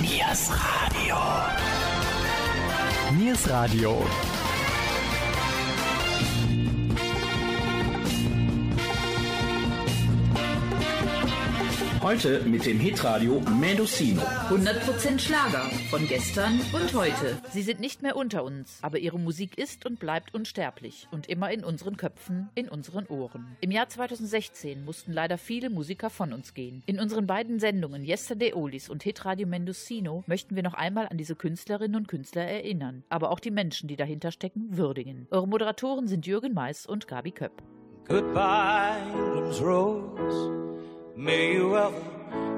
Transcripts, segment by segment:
Niers Radio. Niers Radio. Heute mit dem Hitradio Mendocino. 100% Schlager von gestern und heute. Sie sind nicht mehr unter uns, aber ihre Musik ist und bleibt unsterblich und immer in unseren Köpfen, in unseren Ohren. Im Jahr 2016 mussten leider viele Musiker von uns gehen. In unseren beiden Sendungen Yesterday Oldies und Hitradio Mendocino möchten wir noch einmal an diese Künstlerinnen und Künstler erinnern, aber auch die Menschen, die dahinter stecken, würdigen. Eure Moderatoren sind Jürgen Mais und Gabi Köpp. Goodbye, England's Rose. May you ever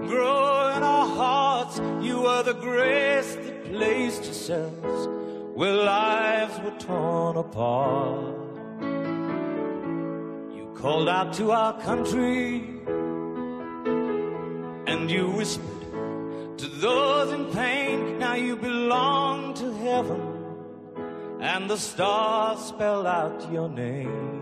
grow in our hearts. You are the grace that placed yourselves where lives were torn apart. You called out to our country and you whispered to those in pain. Now you belong to heaven and the stars spell out your name.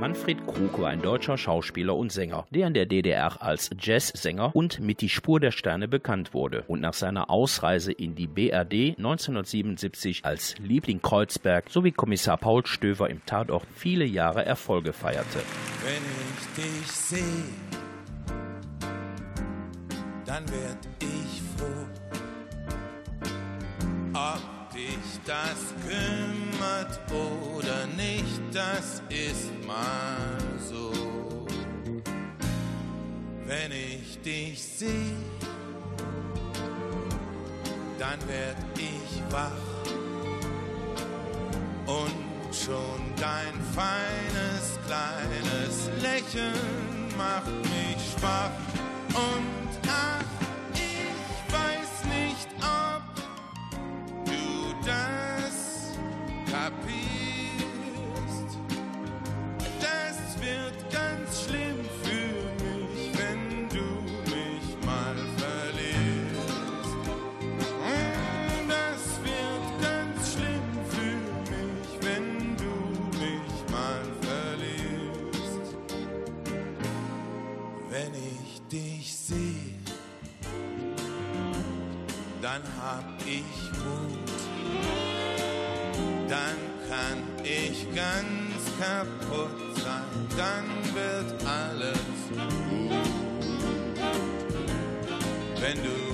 Manfred Krug war ein deutscher Schauspieler und Sänger, der in der DDR als Jazzsänger und mit Die Spur der Sterne bekannt wurde und nach seiner Ausreise in die BRD 1977 als Liebling Kreuzberg sowie Kommissar Paul Stöver im Tatort viele Jahre Erfolge feierte. Wenn ich dich sehe, dann werd ich froh. Ob dich das kümmert oder nicht, das ist mal so. Wenn ich dich sehe, dann werd ich wach und schon dein feines kleines Lächeln macht mich schwach und ach, dann hab ich Mut. Dann kann ich ganz kaputt sein, dann wird alles gut. Wenn du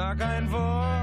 sag ein Wort,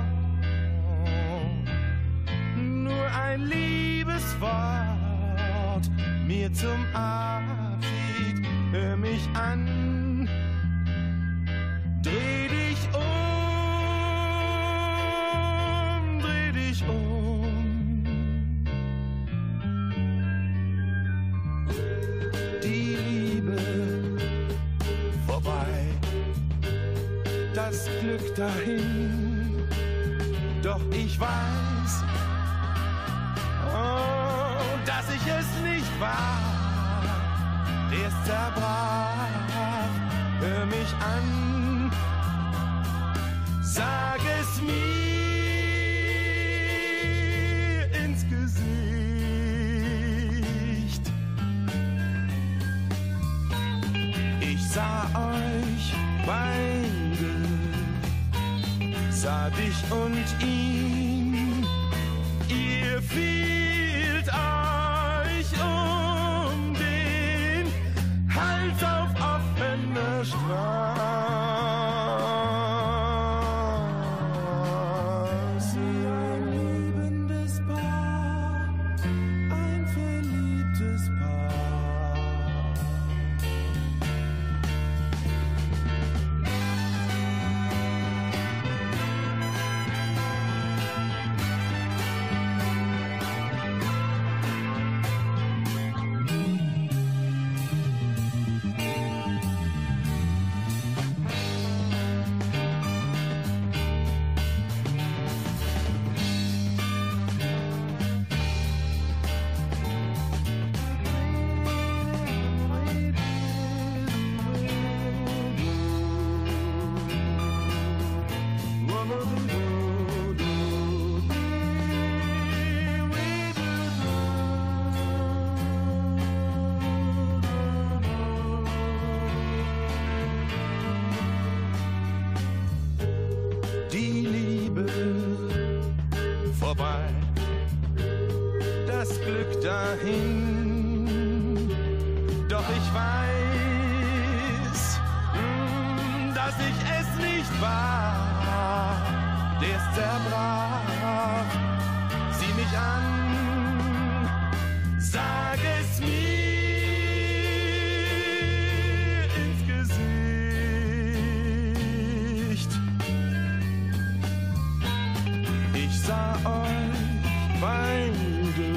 beide,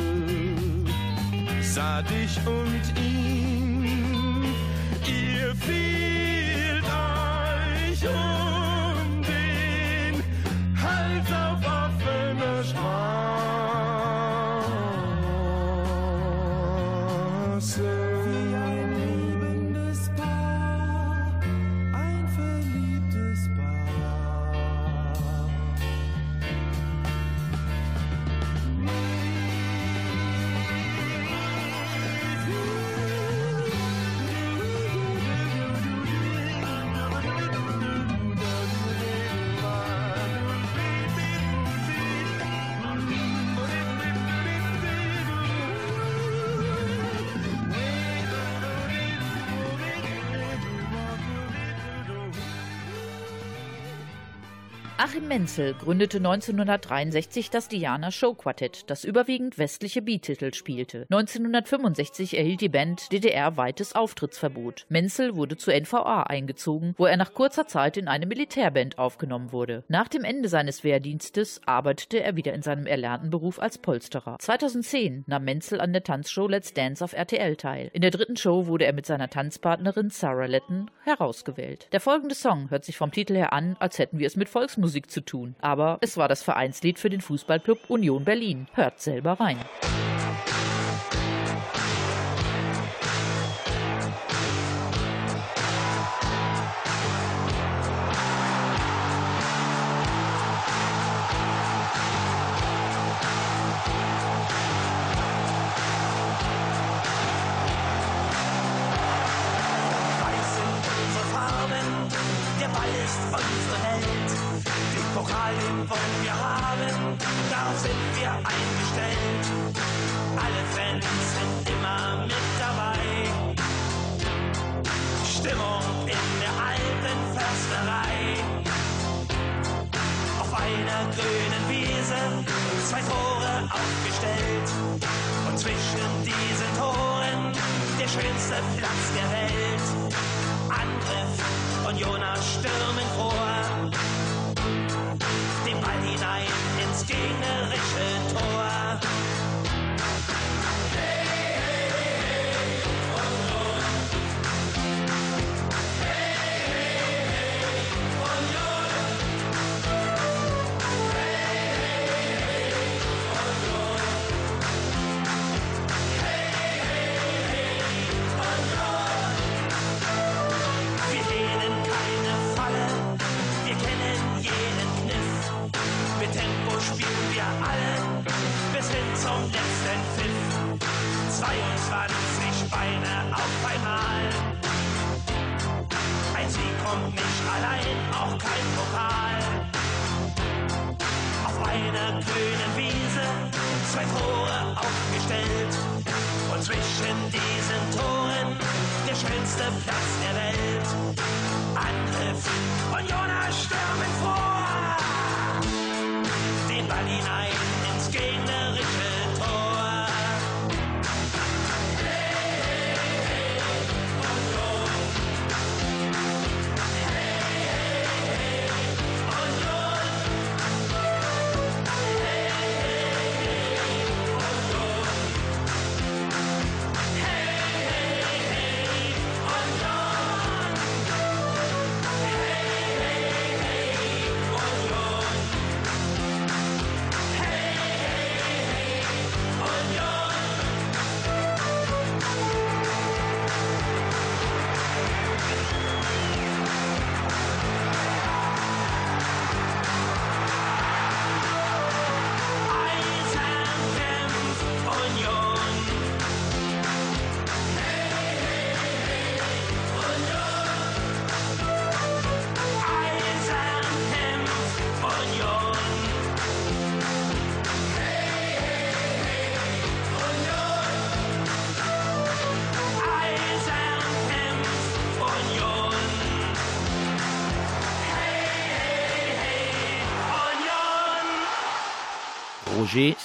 sah dich und ihn. Ihr fielt Achim Menzel gründete 1963 das Diana Show Quartett, das überwiegend westliche Beat-Titel spielte. 1965 erhielt die Band DDR-weites Auftrittsverbot. Menzel wurde zur NVA eingezogen, wo er nach kurzer Zeit in eine Militärband aufgenommen wurde. Nach dem Ende seines Wehrdienstes arbeitete er wieder in seinem erlernten Beruf als Polsterer. 2010 nahm Menzel an der Tanzshow Let's Dance auf RTL teil. In der dritten Show wurde er mit seiner Tanzpartnerin Sarah Letten herausgewählt. Der folgende Song hört sich vom Titel her an, als hätten wir es mit Volksmusik zu tun. Aber es war das Vereinslied für den Fußballclub Union Berlin. Hört selber rein. Schönste Platz der Welt. Angriff und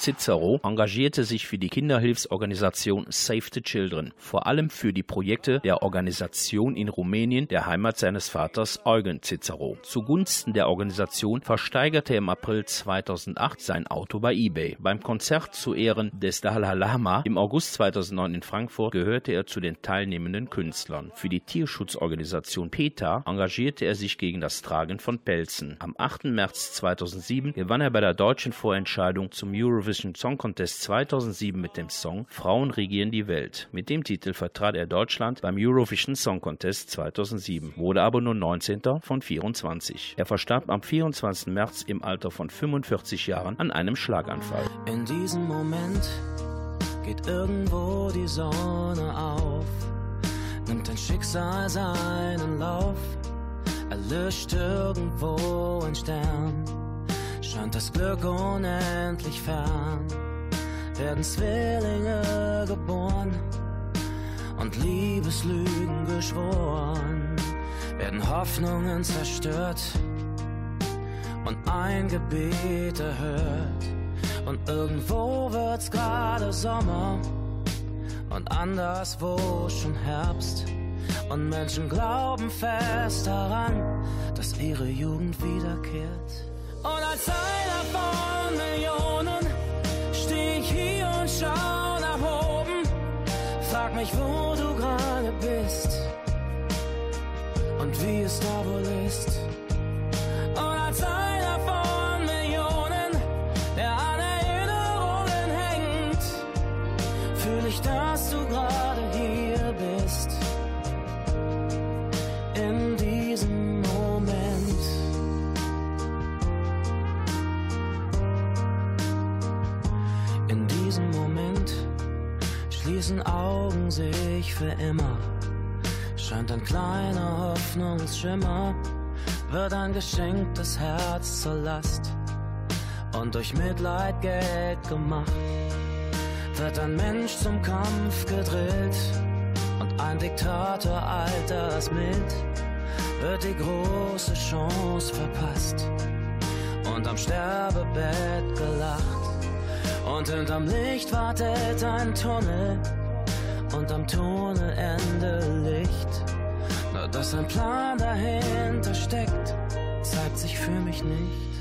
Cicero engagierte sich für die Kinderhilfsorganisation Save the Children, vor allem für die Projekte der Organisation in Rumänien, der Heimat seines Vaters Eugen Cicero. Zugunsten der Organisation versteigerte er im April 2008 sein Auto bei eBay. Beim Konzert zu Ehren des Dalai Lama im August 2009 in Frankfurt gehörte er zu den teilnehmenden Künstlern. Für die Tierschutzorganisation PETA engagierte er sich gegen das Tragen von Pelzen. Am 8. März 2007 gewann er bei der deutschen Vorentscheidung zum Eurovision Song Contest 2007 mit dem Song Frauen regieren die Welt. Mit dem Titel vertrat er Deutschland beim Eurovision Song Contest 2007, wurde aber nur 19. von 24. Er verstarb am 24. März im Alter von 45 Jahren an einem Schlaganfall. In diesem Moment geht irgendwo die Sonne auf, nimmt dein Schicksal seinen Lauf, erlischt irgendwo ein Stern, scheint das Glück unendlich fern, werden Zwillinge geboren und Liebeslügen geschworen, werden Hoffnungen zerstört und ein Gebet erhört. Und irgendwo wird's gerade Sommer und anderswo schon Herbst. Und Menschen glauben fest daran, dass ihre Jugend wiederkehrt. Und als einer von Millionen steh ich hier und schau nach oben. Frag mich, wo du gerade bist und wie es da wohl ist. Und als einer von Millionen, der an Erinnerungen hängt, fühle ich, dass du gerade hier schließen Augen sich für immer. Scheint ein kleiner Hoffnungsschimmer wird ein geschenktes Herz zur Last und durch Mitleid Geld gemacht. Wird ein Mensch zum Kampf gedrillt und ein Diktator altersmild wird die große Chance verpasst. und am Sterbebett gelacht. Und hinterm Licht wartet ein Tunnel und am Tunnelende Licht. Nur dass ein Plan dahinter steckt, zeigt sich für mich nicht.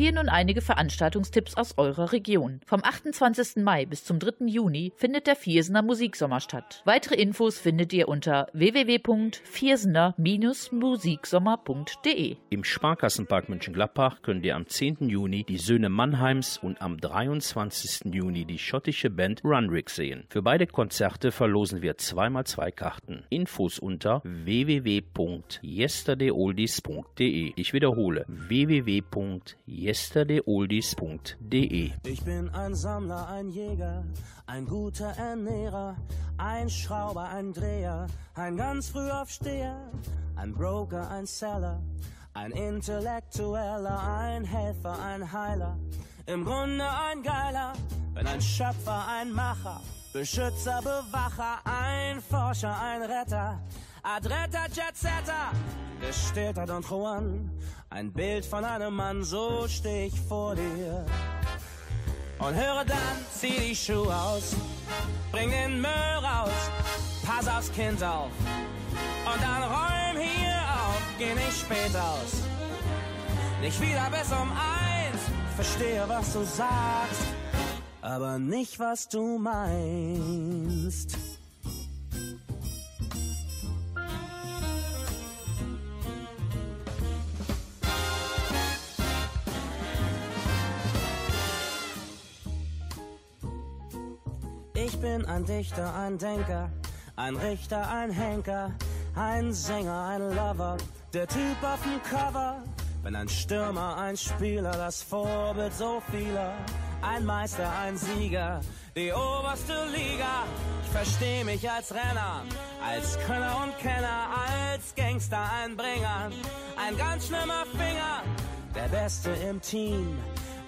Hier nun einige Veranstaltungstipps aus eurer Region. Vom 28. Mai bis zum 3. Juni findet der Viersener Musiksommer statt. Weitere Infos findet ihr unter www.viersener-musiksommer.de. Im Sparkassenpark Mönchengladbach könnt ihr am 10. Juni die Söhne Mannheims und am 23. Juni die schottische Band Runrig sehen. Für beide Konzerte verlosen wir zweimal zwei Karten. Infos unter www.yesterdayoldies.de. Ich wiederhole www.yesterdayoldies.de. Ich bin ein Sammler, ein Jäger, ein guter Ernährer, ein Schrauber, ein Dreher, ein ganz Frühaufsteher, ein Broker, ein Seller, ein Intellektueller, ein Helfer, ein Heiler, im Grunde ein Geiler, bin ein Schöpfer, ein Macher, Beschützer, Bewacher, ein Forscher, ein Retter, Adretter, Jetsetter, gestillter Don Juan, ein Bild von einem Mann, so steh ich vor dir. Und höre dann, zieh die Schuhe aus, bring den Müll raus, pass aufs Kind auf. Und dann räum hier auf, geh nicht spät aus. Nicht wieder bis um eins, verstehe, was du sagst, aber nicht, was du meinst. Bin ein Dichter, ein Denker, ein Richter, ein Henker, ein Sänger, ein Lover, der Typ auf dem Cover. Bin ein Stürmer, ein Spieler, das Vorbild so vieler, ein Meister, ein Sieger, die oberste Liga. Ich versteh mich als Renner, als Könner und Kenner, als Gangster, ein Bringer, ein ganz schlimmer Finger, der Beste im Team.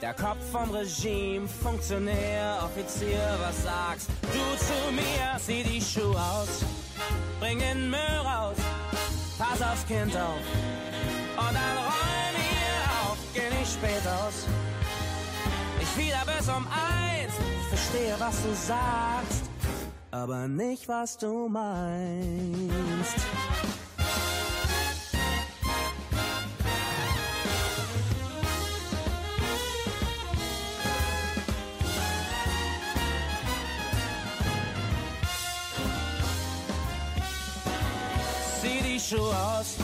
Der Kopf vom Regime, Funktionär, Offizier, was sagst du zu mir? Zieh die Schuhe aus, bring den Müll raus, pass aufs Kind auf und dann räum hier auf, geh nicht spät aus. Ich wieder bis um eins, ich verstehe, was du sagst, aber nicht, was du meinst. Schuhe aus,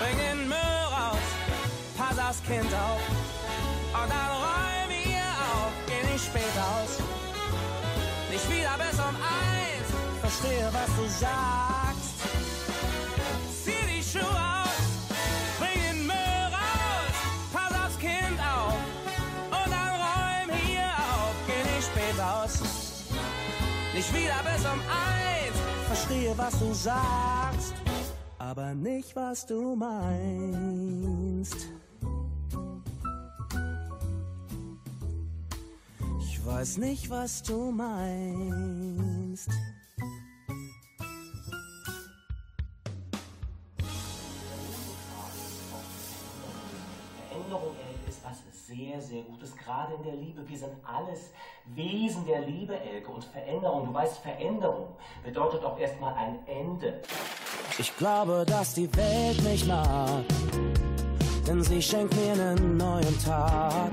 bring den Müll raus, pass aufs Kind auf. Und dann räum hier auf, geh nicht spät aus. Nicht wieder bis um eins, verstehe, was du sagst. Zieh die Schuhe aus, bring den Müll raus, pass aufs Kind auf. Und dann räum hier auf, geh nicht spät aus. Nicht wieder bis um eins, verstehe, was du sagst, aber nicht, was du meinst. Ich weiß nicht, was du meinst. Erinnerung El, ist was sehr, sehr Gutes, gerade in der Liebe. Wir sind alles Wesen der Liebe, Elke. Und Veränderung, du weißt, Veränderung bedeutet auch erstmal ein Ende. Ich glaube, dass die Welt mich mag, denn sie schenkt mir einen neuen Tag.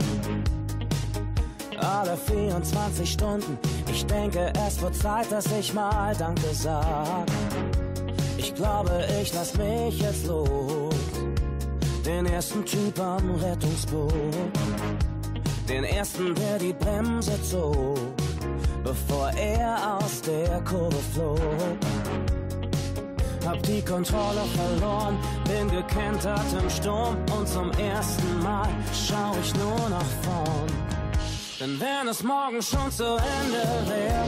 Alle 24 Stunden, ich denke, es wird Zeit, dass ich mal Danke sag. Ich glaube, ich lass mich jetzt los den ersten Typ am Rettungsboot. Den ersten, der die Bremse zog, bevor er aus der Kurve flog. Hab die Kontrolle verloren, bin gekentert im Sturm und zum ersten Mal schau ich nur nach vorn. Denn wenn es morgen schon zu Ende wäre,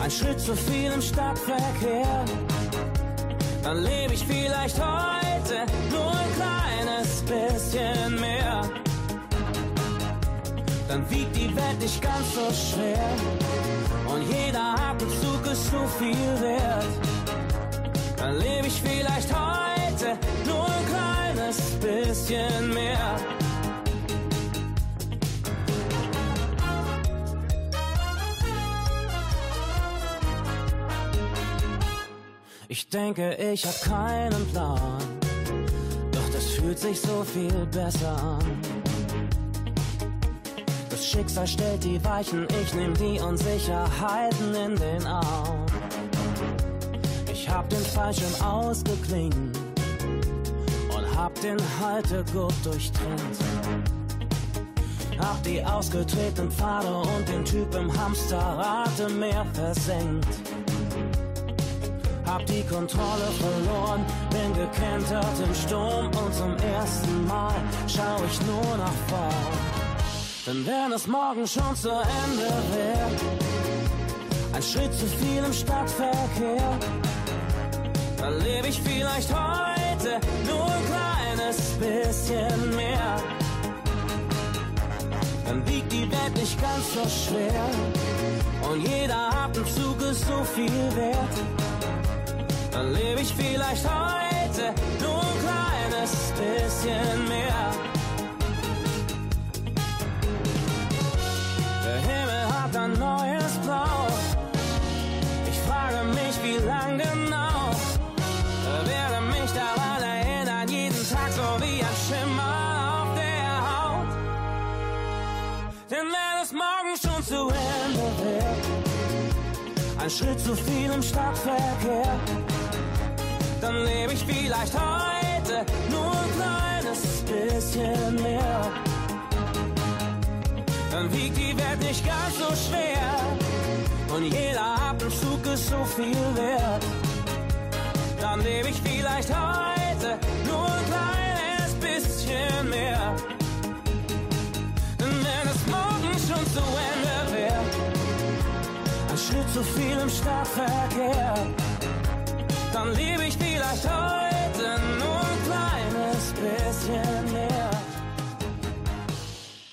ein Schritt zu viel im Stadtverkehr, dann lebe ich vielleicht heute nur ein kleines bisschen mehr. Dann wiegt die Welt nicht ganz so schwer und jeder Atemzug ist so viel wert. Dann lebe ich vielleicht heute nur ein kleines bisschen mehr. Ich denke, ich hab keinen Plan, doch das fühlt sich so viel besser an. Das Schicksal stellt die Weichen, ich nehm die Unsicherheiten in den Arm. Hab den Fallschirm ausgeklingt und hab den Haltegurt durchtrennt. Hab die ausgetretenen Pfade und den Typ im Hamsterrad im Meer versenkt. Hab die Kontrolle verloren, bin gekentert im Sturm und zum ersten Mal schau ich nur nach vorn. Denn wenn es morgen schon zu Ende wäre, ein Schritt zu viel im Stadtverkehr, dann lebe ich vielleicht heute nur ein kleines bisschen mehr. Dann wiegt die Welt nicht ganz so schwer und jeder Atemzug ist so viel wert dann lebe ich vielleicht heute nur ein kleines bisschen mehr. Der Himmel hat ein neues ein Schritt zu viel im Stadtverkehr dann lebe ich vielleicht heute nur ein kleines bisschen mehr. Dann wiegt die Welt nicht ganz so schwer und jeder Atemzug ist so viel wert. Dann lebe ich vielleicht heute nur ein kleines bisschen mehr. Denn wenn es morgen schon zu Ende zu viel im Stadtverkehr dann lebe ich vielleicht heute nur ein kleines bisschen mehr.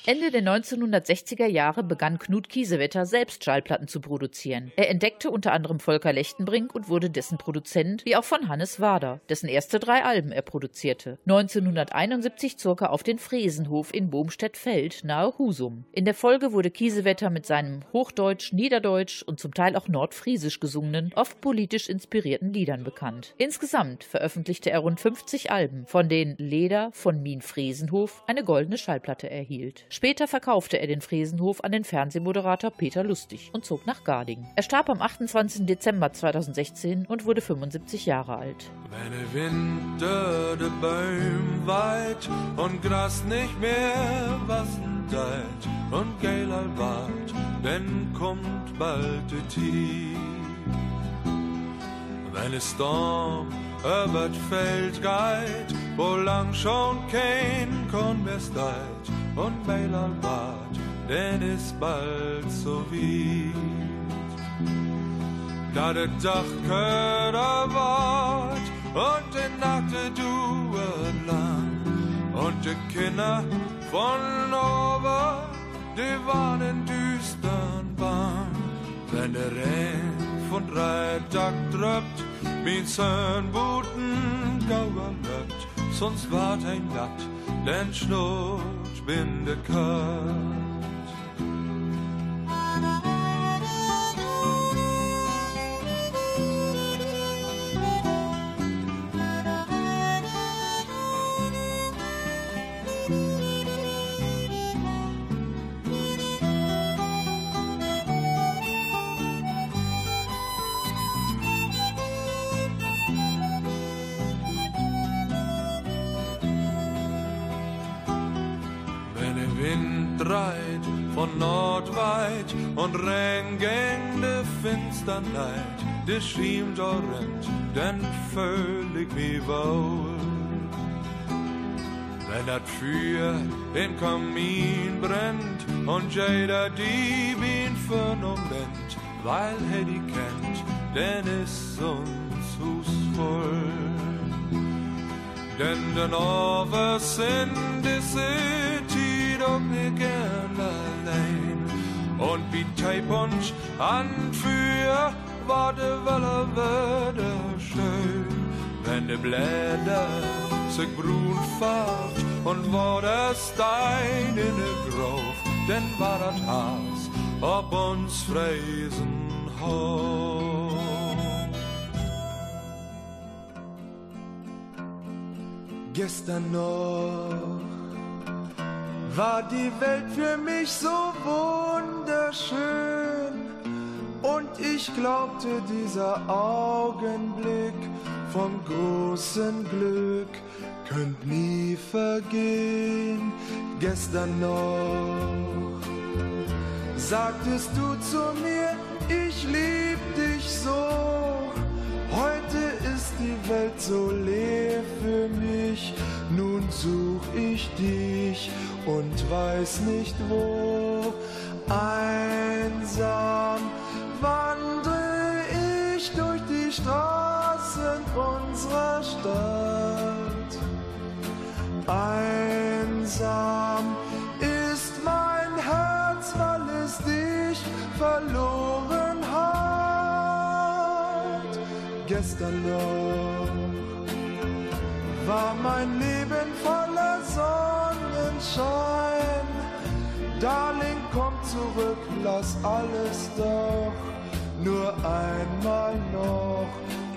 Ende der 1960er Jahre begann Knut Kiesewetter selbst Schallplatten zu produzieren. Er entdeckte unter anderem Volker Lechtenbrink und wurde dessen Produzent, wie auch von Hannes Wader, dessen erste drei Alben er produzierte. 1971 zog er auf den Fresenhof in Bohmstedt-Feld nahe Husum. In der Folge wurde Kiesewetter mit seinem Hochdeutsch, Niederdeutsch und zum Teil auch Nordfriesisch gesungenen, oft politisch inspirierten Liedern bekannt. Insgesamt veröffentlichte er rund 50 Alben, von denen Leder von Mien Fresenhof eine goldene Schallplatte erhielt. Später verkaufte er den Fresenhof an den Fernsehmoderator Peter Lustig und zog nach Garding. Er starb am 28. Dezember 2016 und wurde 75 Jahre alt. Wenn der Winter de Bäum weit und Gras nicht mehr wassen deit und geiler wart, dann kommt bald de Tief. Wenn es Storm über Feld geht, wo lang schon kein Korn mehr steit und Mailer wart, denn ist bald so weit. Da der Dachköder wart und die Nacht duet lang und die Kinder von oben, die waren in düstern Bahn. Wenn der Regen von drei Tag tröpft, mit seinen Booten gauer löppt, sonst wart ein Natt, denn schnurrt bin der Kurt. Nordweit und renn gegen de Finsternheit, de schiemt orrend, den völlig wie wohl. Wenn dat Feuer den Kamin brennt und jeder die Bien für Moment, weil er die kennt, denn ist uns Hus voll. Denn den Overs in de City doch mir gern allein. Und wie Teipunsch an für war de Welle würde schön, wenn de Blätter sich brun färbt und war der Stein in de Grof, denn war das Haus ob uns hoch. Gestern noch war die Welt für mich so wunderschön. Und ich glaubte, dieser Augenblick vom großen Glück könnt nie vergehen. Gestern noch sagtest du zu mir, ich lieb dich so. Heute ist die Welt so leer für mich, nun such ich dich und weiß nicht wo. Einsam wandre ich durch die Straßen unserer Stadt. Einsam ist mein Herz, weil es dich verloren hat. Gestern noch war mein Leben voller Sonnenschein. Darling, komm zurück, lass alles doch nur einmal noch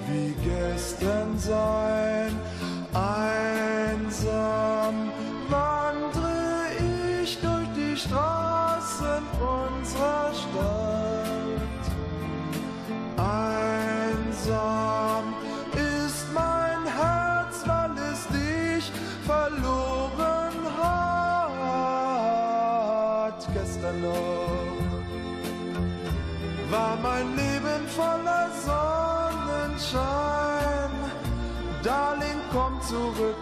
wie gestern sein. Einsam wandre ich durch die Straßen unserer Stadt. Einsam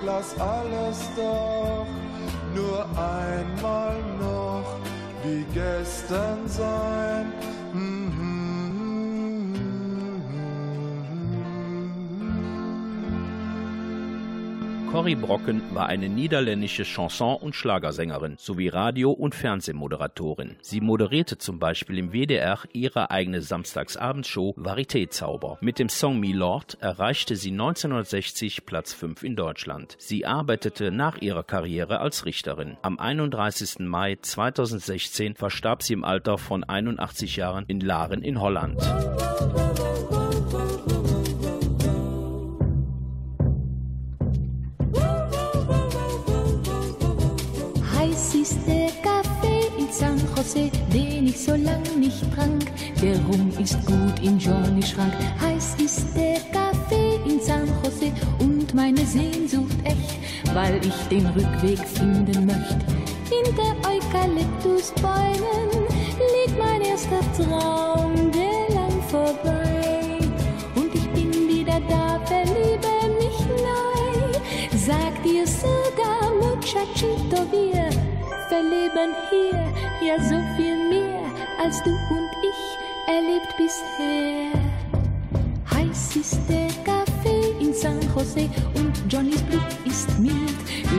lass alles doch nur einmal noch wie gestern sein. Corrie Brocken war eine niederländische Chanson- und Schlagersängerin sowie Radio- und Fernsehmoderatorin. Sie moderierte zum Beispiel im WDR ihre eigene Samstagsabendshow Varieté-Zauber. Mit dem Song Me Lord erreichte sie 1960 Platz 5 in Deutschland. Sie arbeitete nach ihrer Karriere als Richterin. Am 31. Mai 2016 verstarb sie im Alter von 81 Jahren in Laren in Holland. Ich so lang nicht trank. Der Rum ist gut in Johnny Schrank. Heiß ist der Kaffee in San Jose und meine Sehnsucht echt, weil ich den Rückweg finden möchte. Hinter Eukalyptusbäumen liegt mein erster Traum, der lang vorbei. Und ich bin wieder da, verliebe mich neu. Sag dir sogar, Muchachito, wir verleben hier ja so viel mehr, als du und ich erlebt bisher. Heiß ist der Kaffee in San Jose und Johnnys Blut ist mild.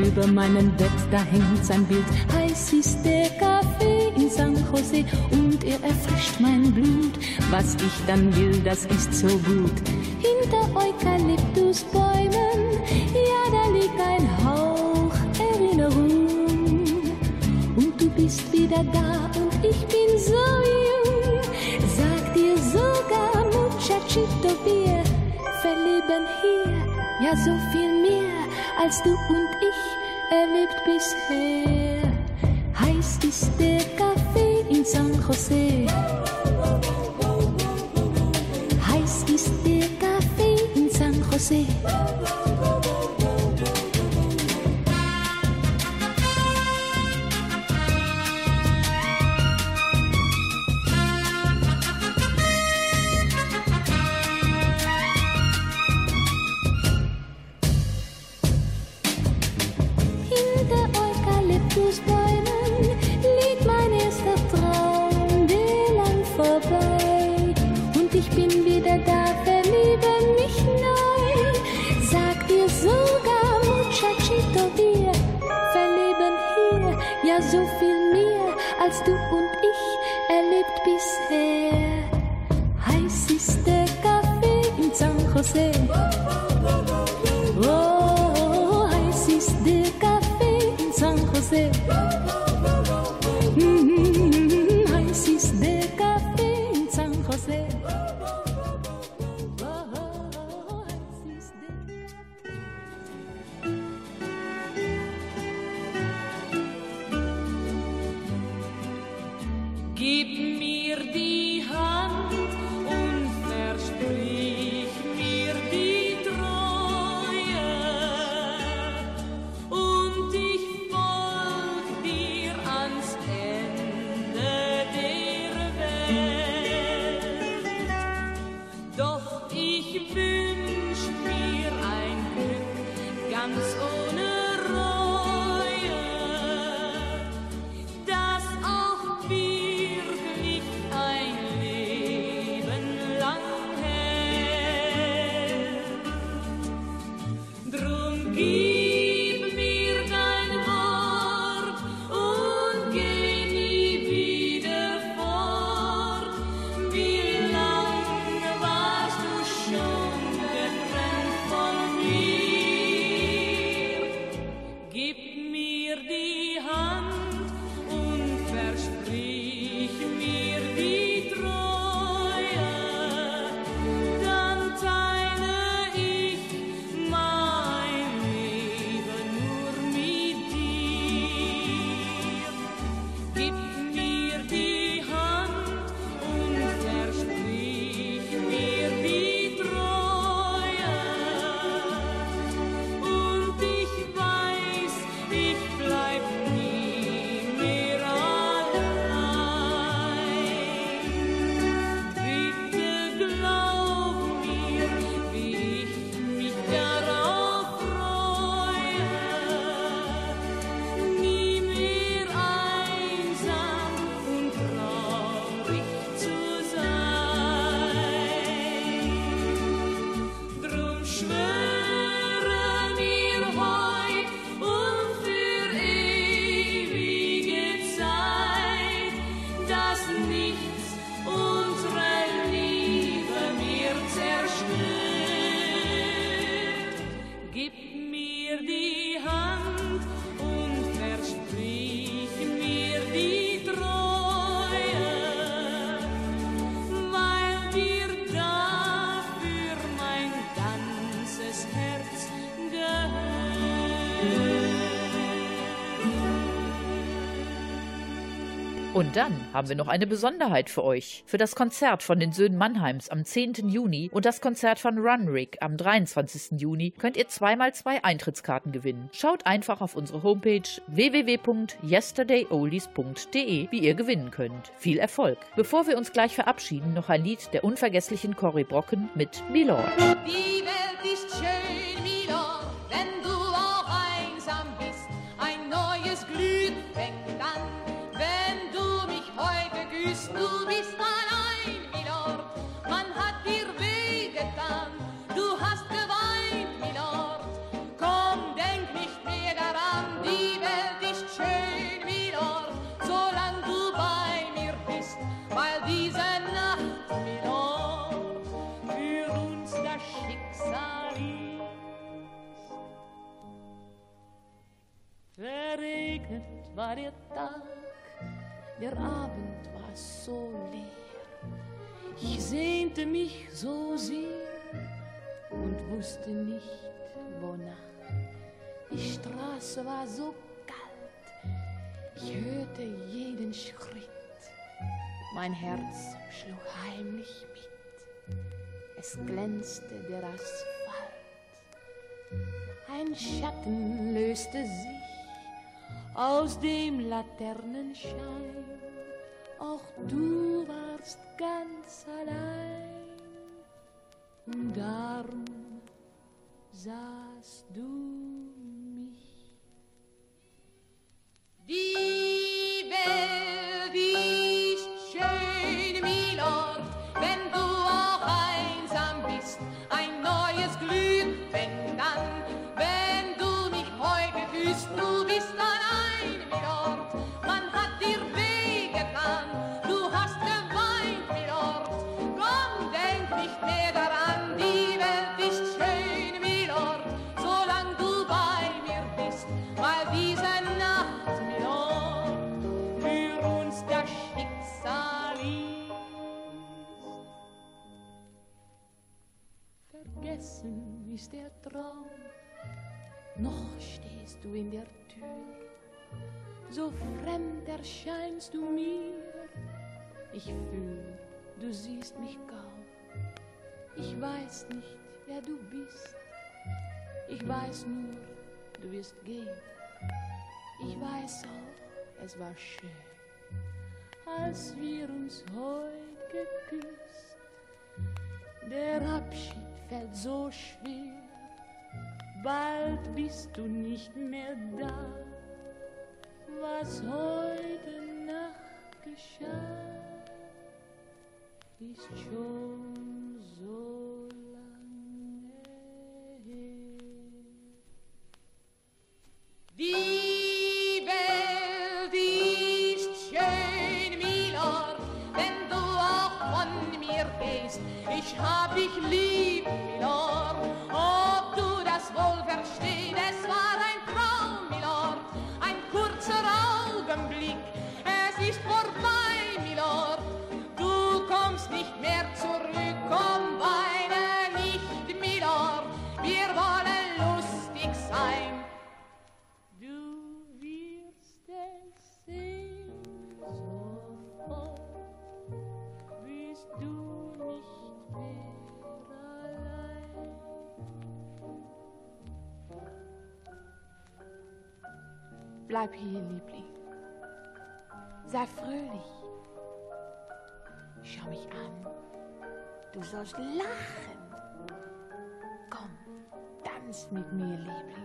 Über meinem Bett, da hängt sein Bild. Heiß ist der Kaffee in San Jose und er erfrischt mein Blut. Was ich dann will, das ist so gut. Hinter Eukalyptusbäumen, ja, da liegt ein Hauch Erinnerung. Und du bist wieder da ich bin so jung, sag dir sogar, Muchachito, wir verleben hier ja so viel mehr, als du und ich erlebt bisher. Heiß ist der Kaffee in San Jose. Heiß ist der Kaffee in San Jose. Geschichte wir verleben hier ja so viel mehr als du und ich. dann haben wir noch eine Besonderheit für euch. Für das Konzert von den Söhnen Mannheims am 10. Juni und das Konzert von Runrig am 23. Juni könnt ihr zweimal zwei Eintrittskarten gewinnen. Schaut einfach auf unsere Homepage www.yesterdayoldies.de, wie ihr gewinnen könnt. Viel Erfolg! Bevor wir uns gleich verabschieden, noch ein Lied der unvergesslichen Cory Brocken mit Milord. Die Welt ist schön. war Tag, der Abend war so leer. Ich sehnte mich so sehr und wusste nicht, wonach. Die Straße war so kalt, ich hörte jeden Schritt. Mein Herz schlug heimlich mit, es glänzte der Asphalt. Ein Schatten löste sich aus dem Laternenschein. Auch du warst ganz allein und darum sahst du mich. Die Welt erscheinst du mir, ich fühl, du siehst mich kaum. Ich weiß nicht, wer du bist, ich weiß nur, du wirst gehen. Ich weiß auch, es war schön, als wir uns heut geküsst. Der Abschied fällt so schwer, bald bist du nicht mehr da. Was heute Nacht geschah, ist schon so lange her. Die Welt ist schön, Milord, wenn du auch von mir gehst. Ich hab dich lieb, Bleib hier, Liebling. Sei fröhlich. Schau mich an. Du sollst lachen. Komm, tanz mit mir, Liebling.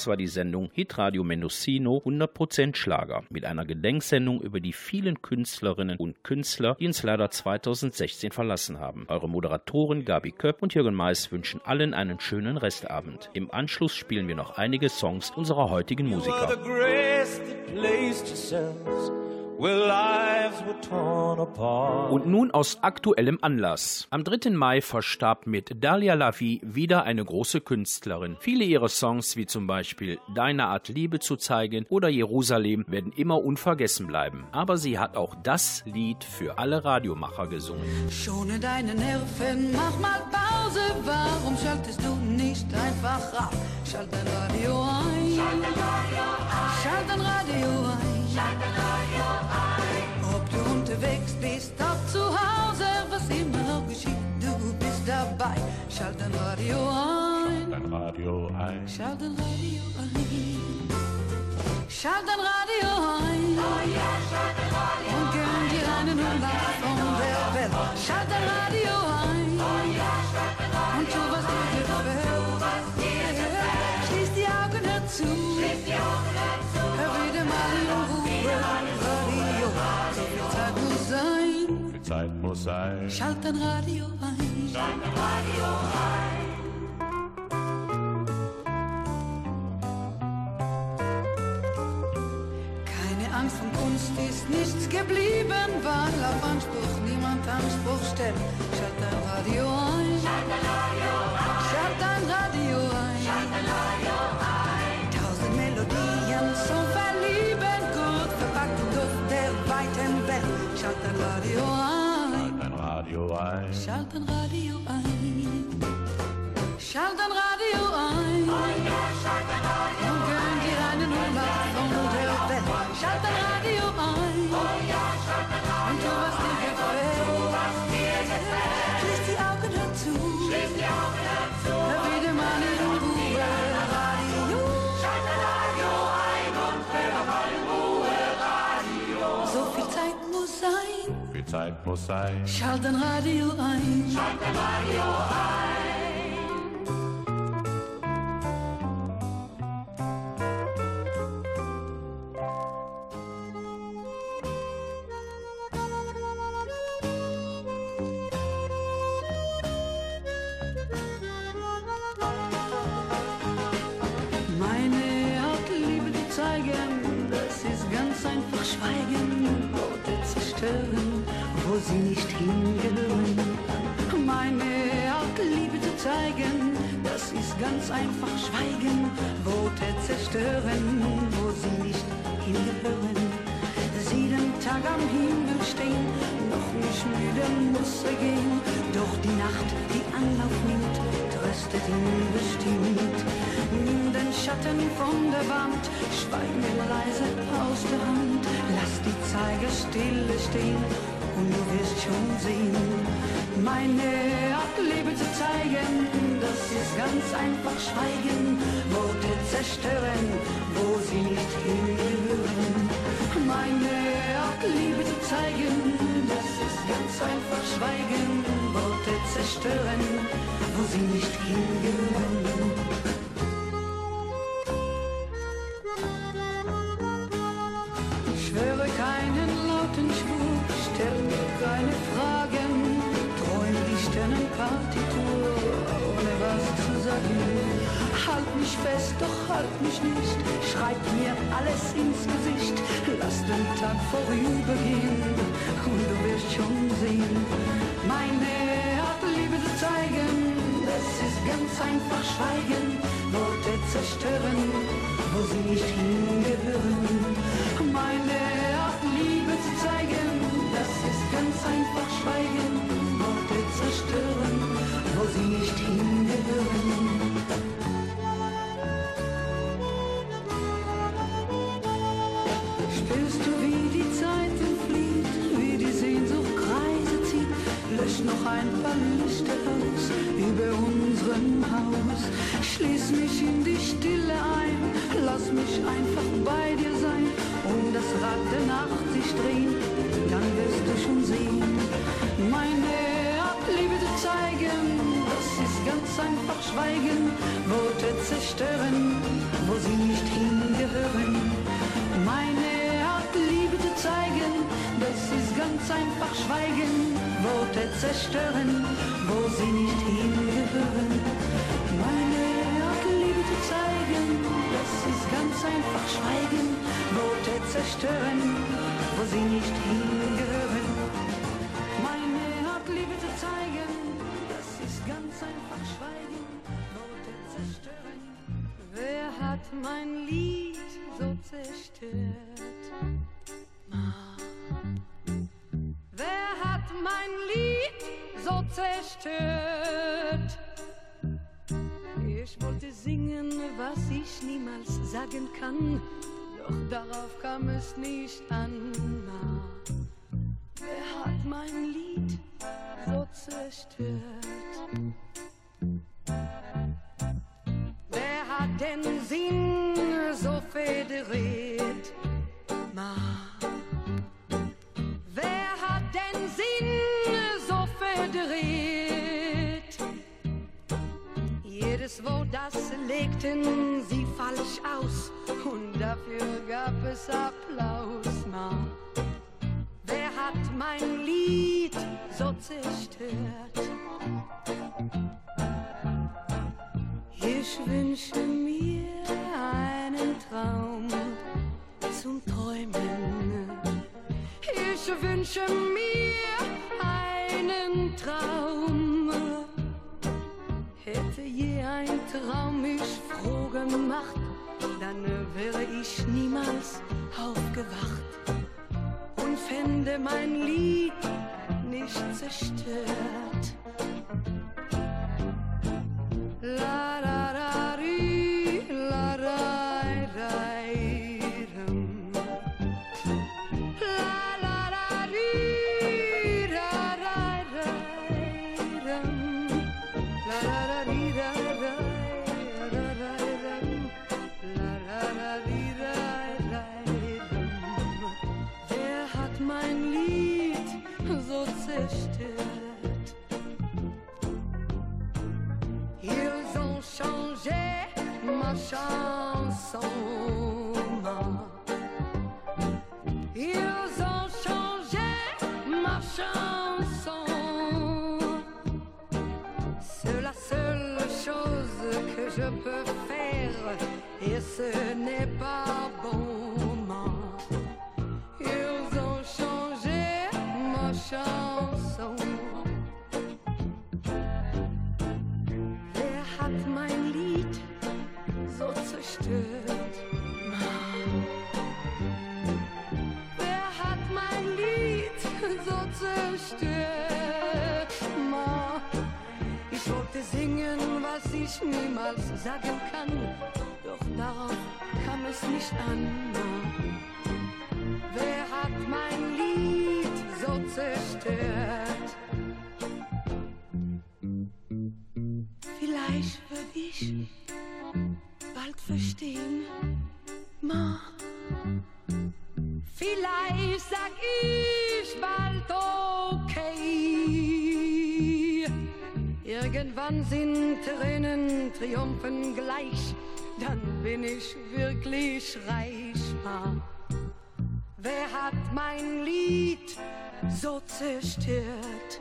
Das war die Sendung Hitradio Mendocino 100% Schlager mit einer Gedenksendung über die vielen Künstlerinnen und Künstler, die uns leider 2016 verlassen haben. Eure Moderatoren Gabi Köpp und Jürgen Mais wünschen allen einen schönen Restabend. Im Anschluss spielen wir noch einige Songs unserer heutigen Musiker. Und nun aus aktuellem Anlass. Am 3. Mai verstarb mit Dalia Lavi wieder eine große Künstlerin. Viele ihrer Songs, wie zum Beispiel Deine Art Liebe zu zeigen oder Jerusalem, werden immer unvergessen bleiben. Aber sie hat auch das Lied für alle Radiomacher gesungen. Schone deine Nerven, mach mal Pause. Warum schaltest du nicht einfach ab? Schalt dein Radio ein. Schalt dein Radio ein. Ob du unterwegs bist, ob zu Hause, was immer geschieht, du bist dabei. Schalt dein Radio ein. Schalt dein Radio ein. Schalt dein Radio ein. Oh yeah, schalt dein Radio ein. Und gönn dir einen Umlauf von der Welt. Schalt dein Radio ein. Oh yeah, schalt dein Radio ein. Und tu, was dir gefällt. Schließ die Augen, dazu. Schließ die Augen. Zeit muss sein. Schalt dein Radio ein. Schalt dein Radio ein. Keine Angst von Kunst ist nichts geblieben, weil auf Anspruch niemand Anspruch stellt. Schalt dein Radio ein. Schalt dein Radio ein. Schalt dein Radio ein. Schalt dein Radio ein. Ein. Schalt dein Radio ein. Schalt dein Radio muss sein. Schalt dein Radio ein. Schalt dein Radio ein. Ganz einfach Schweigen. Worte zerstören, wo sie nicht hingehören. Sieben Tage am Himmel stehen, noch nicht müde muss er gehen. Doch die Nacht, die Anlauf nimmt, tröstet ihn bestimmt. Nimm den Schatten von der Wand, schweig mir leise aus der Hand. Lass die Zeiger stille stehen und du wirst schon sehen. Meine Art, Liebe zu zeigen, das ist ganz einfach Schweigen. Worte zerstören, wo sie nicht hingehören. Meine Art, Liebe zu zeigen, das ist ganz einfach Schweigen. Worte zerstören, wo sie nicht hingehören. Doch halt mich nicht. Schreib mir alles ins Gesicht. Lass den Tag vorübergehen und du wirst schon sehen. Meine Art, Liebe zu zeigen, das ist ganz einfach Schweigen. Worte zerstören, wo sie nicht hingehören. Meine Lösch noch ein paar Lichter aus über unserem Haus. Schließ mich in die Stille ein, lass mich einfach bei dir sein. Und das Rad der Nacht sich drehen, dann wirst du schon sehen. Meine Liebe zu zeigen, das ist ganz einfach Schweigen. Worte zerstören, wo sie nicht hingehören. Meine Art, Liebe zu zeigen, das ist ganz einfach Schweigen. Worte zerstören, wo sie nicht hingehören. Meine Liebe zu zeigen, das ist ganz einfach Schweigen. Worte zerstören, wo sie nicht hingehören. Meine Liebe zu zeigen, das ist ganz einfach Schweigen. Worte zerstören. Wer hat mein Lied so zerstört? Mein Lied so zerstört? Ich wollte singen, was ich niemals sagen kann, doch darauf kam es nicht an. Wer hat mein Lied so zerstört? hat den Sinn so federiert? Ma. Den Sinn so federiert? Jedes Wort, das legten sie falsch aus und dafür gab es Applaus. Ma. Wer hat mein Lied so zerstört? Ich wünsche mir einen Traum Ich wünsche mir einen Traum. Hätte je ein Traum mich froh gemacht, dann wäre ich niemals aufgewacht und fände mein Lied nicht zerstört. Verstehen, Ma. Vielleicht sag ich bald okay. Irgendwann sind Tränen triumphen gleich, dann bin ich wirklich reich. Ma. Wer hat mein Lied so zerstört?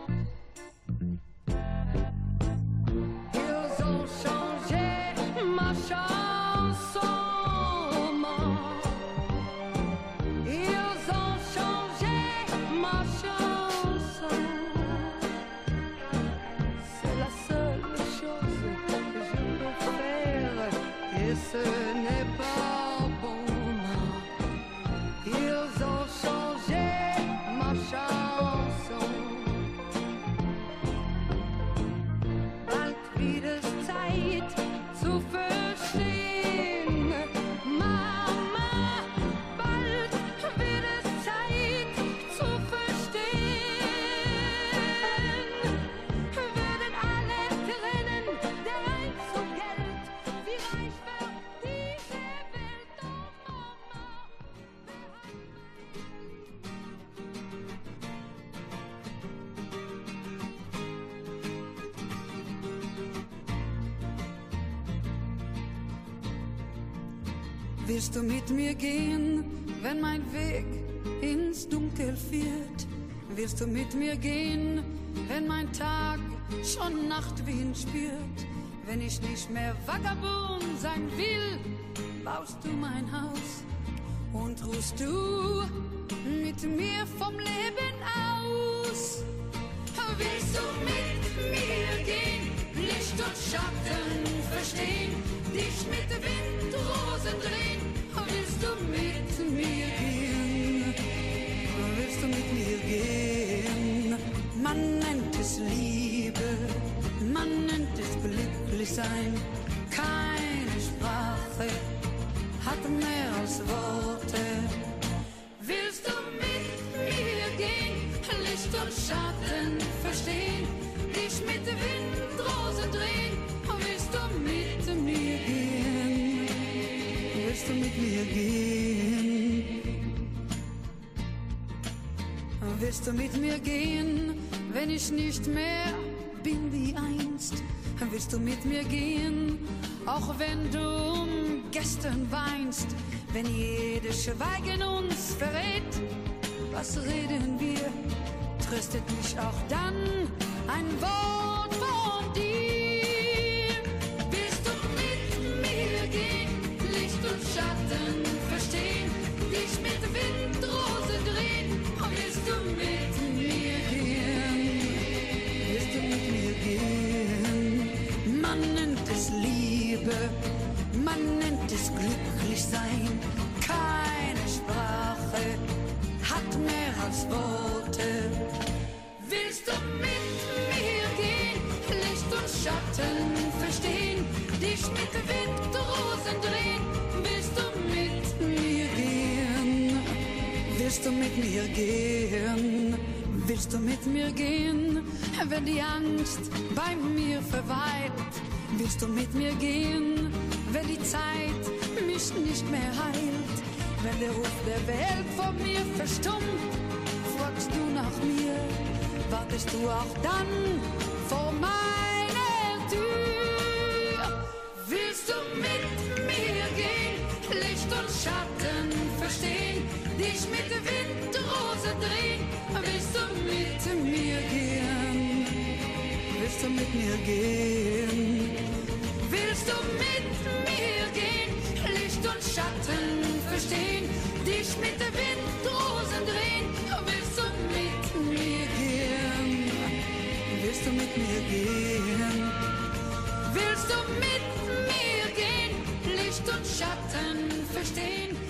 Mit mir gehen, wenn mein Weg ins Dunkel führt? Willst du mit mir gehen, wenn mein Tag schon Nachtwind spürt? Wenn ich nicht mehr Vagabund sein will, baust du mein Haus und ruhst du mit mir vom Leben aus. Willst du mit mir gehen, Licht und Schatten verstehen, glücklich sein. Keine Sprache hat mehr als Worte. Willst du mit mir gehen, Licht und Schatten verstehen, dich mit Windrosen drehen? Willst du mit mir gehen? Willst du mit mir gehen? Willst du mit mir gehen, wenn ich nicht mehr bin wie einst? Willst du mit mir gehen, auch wenn du um gestern weinst? Wenn jede Schweigen uns verrät, was reden wir? Tröstet mich auch dann ein Wort man nennt es glücklich sein. Keine Sprache hat mehr als Worte. Willst du mit mir gehen, Licht und Schatten verstehen, dich mit Windrosen drehen? Willst du mit mir gehen? Willst du mit mir gehen? Willst du mit mir gehen, wenn die Angst bei mir verweilt? Willst du mit mir gehen, wenn die Zeit mich nicht mehr heilt? Wenn der Ruf der Welt vor mir verstummt, fragst du nach mir, wartest du auch dann vor meiner Tür? Willst du mit mir gehen, Licht und Schatten verstehen, dich mit Windrose drehen? Willst du mit mir gehen? Willst du mit mir gehen? Willst du mit mit der Windrosen drehen. Willst du mit mir gehen? Willst du mit mir gehen? Willst du mit mir gehen? Licht und Schatten verstehen.